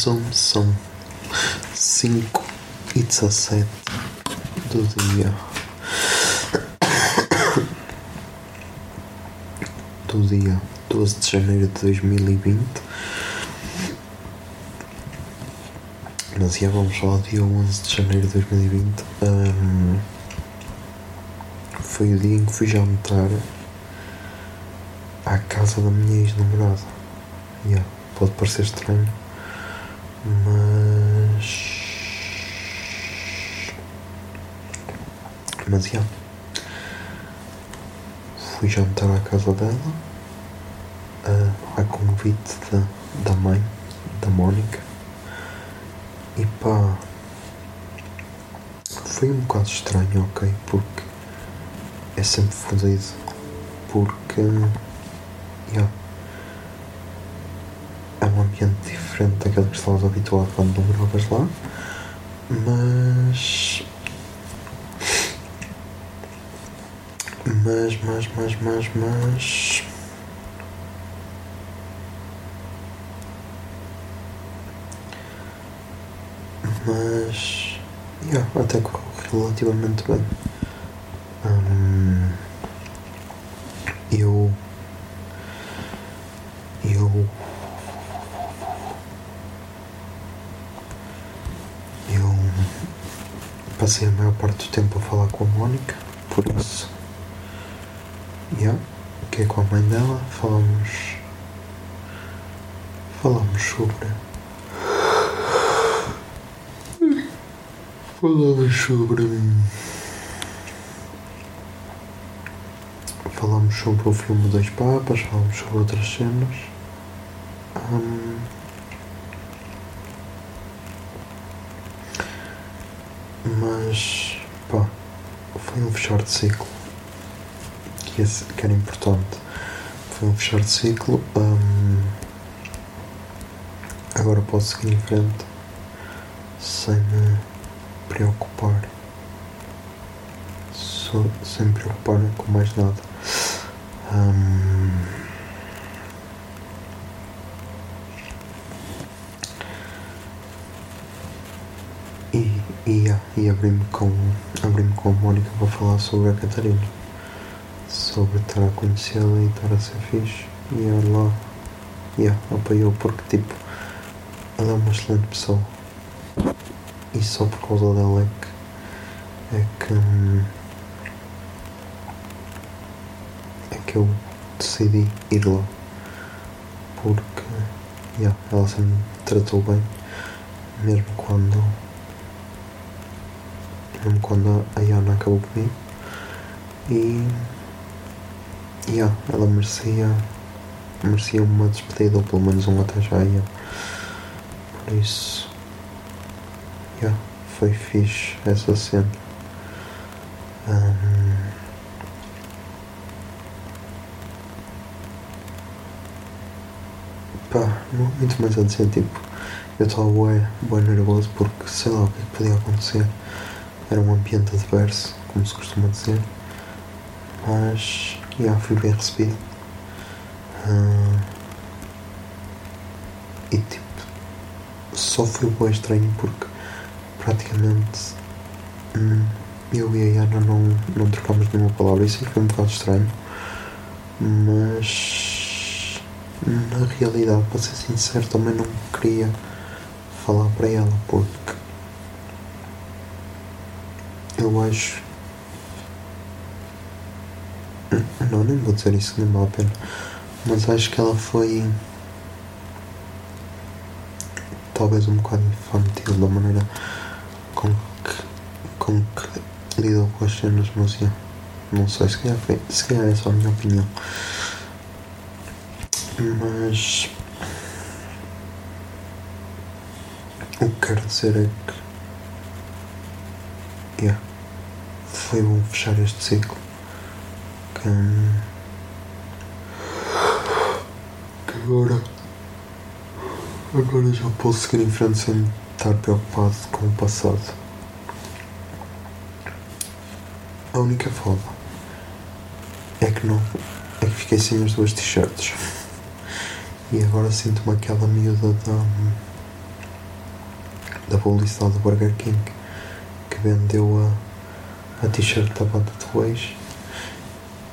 Zoom, são 5 e 17 do dia. Do dia 12 de janeiro de 2020 mas já vamos ao dia 11 de janeiro de 2020 Ahm, foi o dia em que fui jantar à casa da minha ex-namorada. Yeah, pode parecer estranho mas. Mas já. Fui jantar à casa dela, a, convite da, da mãe, da Mónica. E pá. Foi um bocado estranho, ok? Porque é sempre fodido. Porque. já é um ambiente diferente daquele que estavas habituado quando não moravas lá, mas. Mas, mas, mas, mas, mas. Mas. Yeah, até correu relativamente bem. Eu. Eu Eu passei a maior parte do tempo a falar com a Mónica, por isso. Yeah, que é com a mãe dela, falamos. Falamos sobre. Falamos sobre. Falamos sobre o filme Dois Papas, falamos sobre outras cenas. Hum, mas pá, foi um fechar de ciclo que, esse, que era importante. Foi um fechar de ciclo. hum, agora posso seguir em frente sem me preocupar. Só, sem me preocupar com mais nada. Hum, E, e, abri-me com, abri com a Mónica para falar sobre a Catarina. Sobre estar a conhecê-la e estar a ser fixe. E ela yeah, apoiou porque tipo ela é uma excelente pessoa. E só por causa dela é que é que é que eu decidi ir lá. Porque yeah, ela sempre me tratou bem mesmo quando mesmo quando a Yana acabou comigo. E yeah, ela merecia merecia uma despedida ou pelo menos um até já yeah. por isso yeah, foi fixe essa cena. Ahm, pá, não há muito mais a dizer tipo eu estava bué, bué nervoso porque sei lá o que é que podia acontecer era um ambiente adverso, como se costuma dizer, mas já fui bem recebido. Ah, e tipo, só foi bem estranho porque praticamente hum, eu e a Ana não, não trocámos nenhuma palavra, isso foi um bocado estranho, mas na realidade, para ser sincero, também não queria falar para ela porque eu acho. Não, nem vou dizer isso, nem vale a pena. Mas acho que ela foi. Talvez um bocado infantil da maneira com que, com que lidou com as cenas, não sei, se calhar, foi, se calhar é só a minha opinião. Mas. O que quero dizer é que yeah, foi bom fechar este ciclo. Que, que agora agora já posso seguir em frente sem estar preocupado com o passado. A única foda é que não é que fiquei sem as duas t-shirts. E agora sinto-me aquela miúda da da publicidade do Burger King que vendeu a, a t-shirt da banda de Waze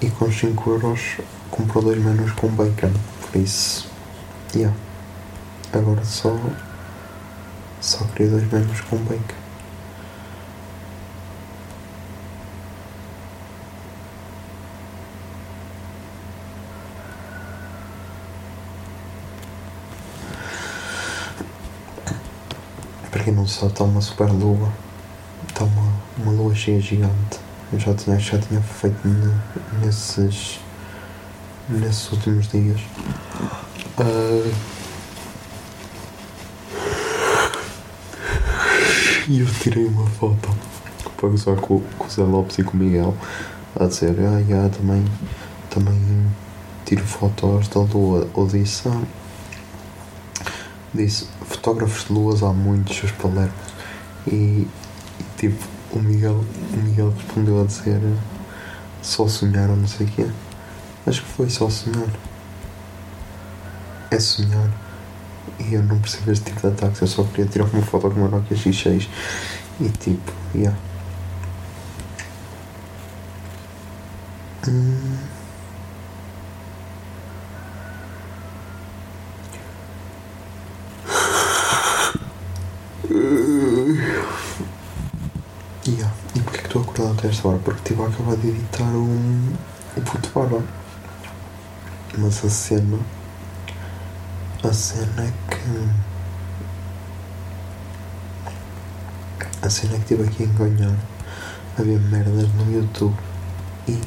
e com 5 euros comprou dois menus com bacon. Por isso, yeah. agora só, só queria dois menus com bacon. Para quem não sabe, está uma super lua. Cheia gigante. Eu já tinha, já tinha feito ne- nesses, nesses últimos dias. Ah, E eu tirei uma foto para gozar com, com o Zé Lopes e com o Miguel a dizer, ah, também, também tiro fotos da lua. Ou disse, ah, disse, fotógrafos de luas há muitos, seus palermos. E tipo, o Miguel, o Miguel respondeu a dizer só sonhar ou não sei o quê. Acho que foi só sonhar. É sonhar. E eu não percebo este tipo de ataques, eu só queria tirar uma foto com uma Nokia X6 e tipo, yeah. Hum. Yeah. E porquê que hora? Porque estive a acabar de editar um, o puto barba. Mas a cena. A cena é que. A cena é que estive aqui a enganhar. Havia merdas no YouTube. E.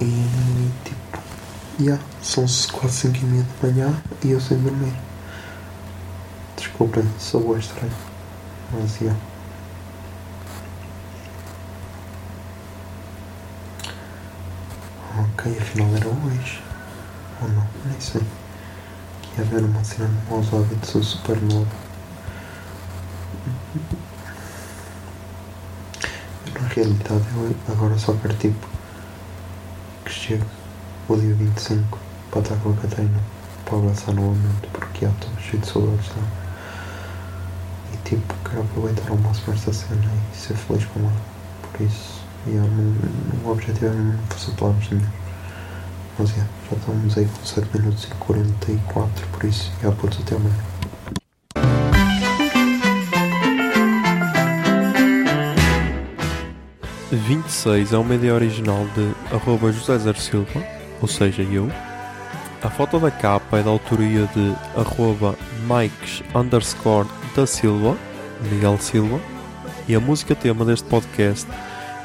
E. Tipo. Yeah, são quase 5 e meia de manhã e eu sem dormir. Desculpem, sou estranho. Mas yeah. Ok, afinal era hoje. Ou não, nem sei. Que ia haver uma cena no Hábitos ou Supernova. Eu, na realidade, eu agora só quero tipo que chegue o dia 25 para estar com a Catarina para abraçar novamente porque já estou cheio de saudades dela. E tipo, quero aproveitar ao máximo esta cena e ser feliz com ela. Por isso, yeah, não- o objetivo é não fazer planos nenhum. Mas yeah, já estamos aí com 7 minutos e 44, por isso, já putos até amanhã. e 26 é uma ideia original de arroba José Zer Silva, ou seja, eu. A foto da capa é da autoria de arroba Mikes underscore da Silva, Miguel Silva. E a música tema deste podcast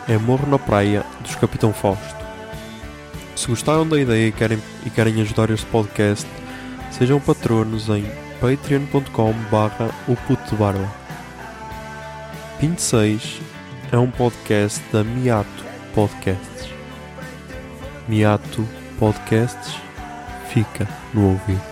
é Morro na Praia, dos Capitão Fausto. Se gostaram da ideia e querem, e querem ajudar este podcast, sejam patronos em patreon.com barra o puto barba. 26 é um podcast da Miato Podcasts. Miato Podcasts fica no ouvido.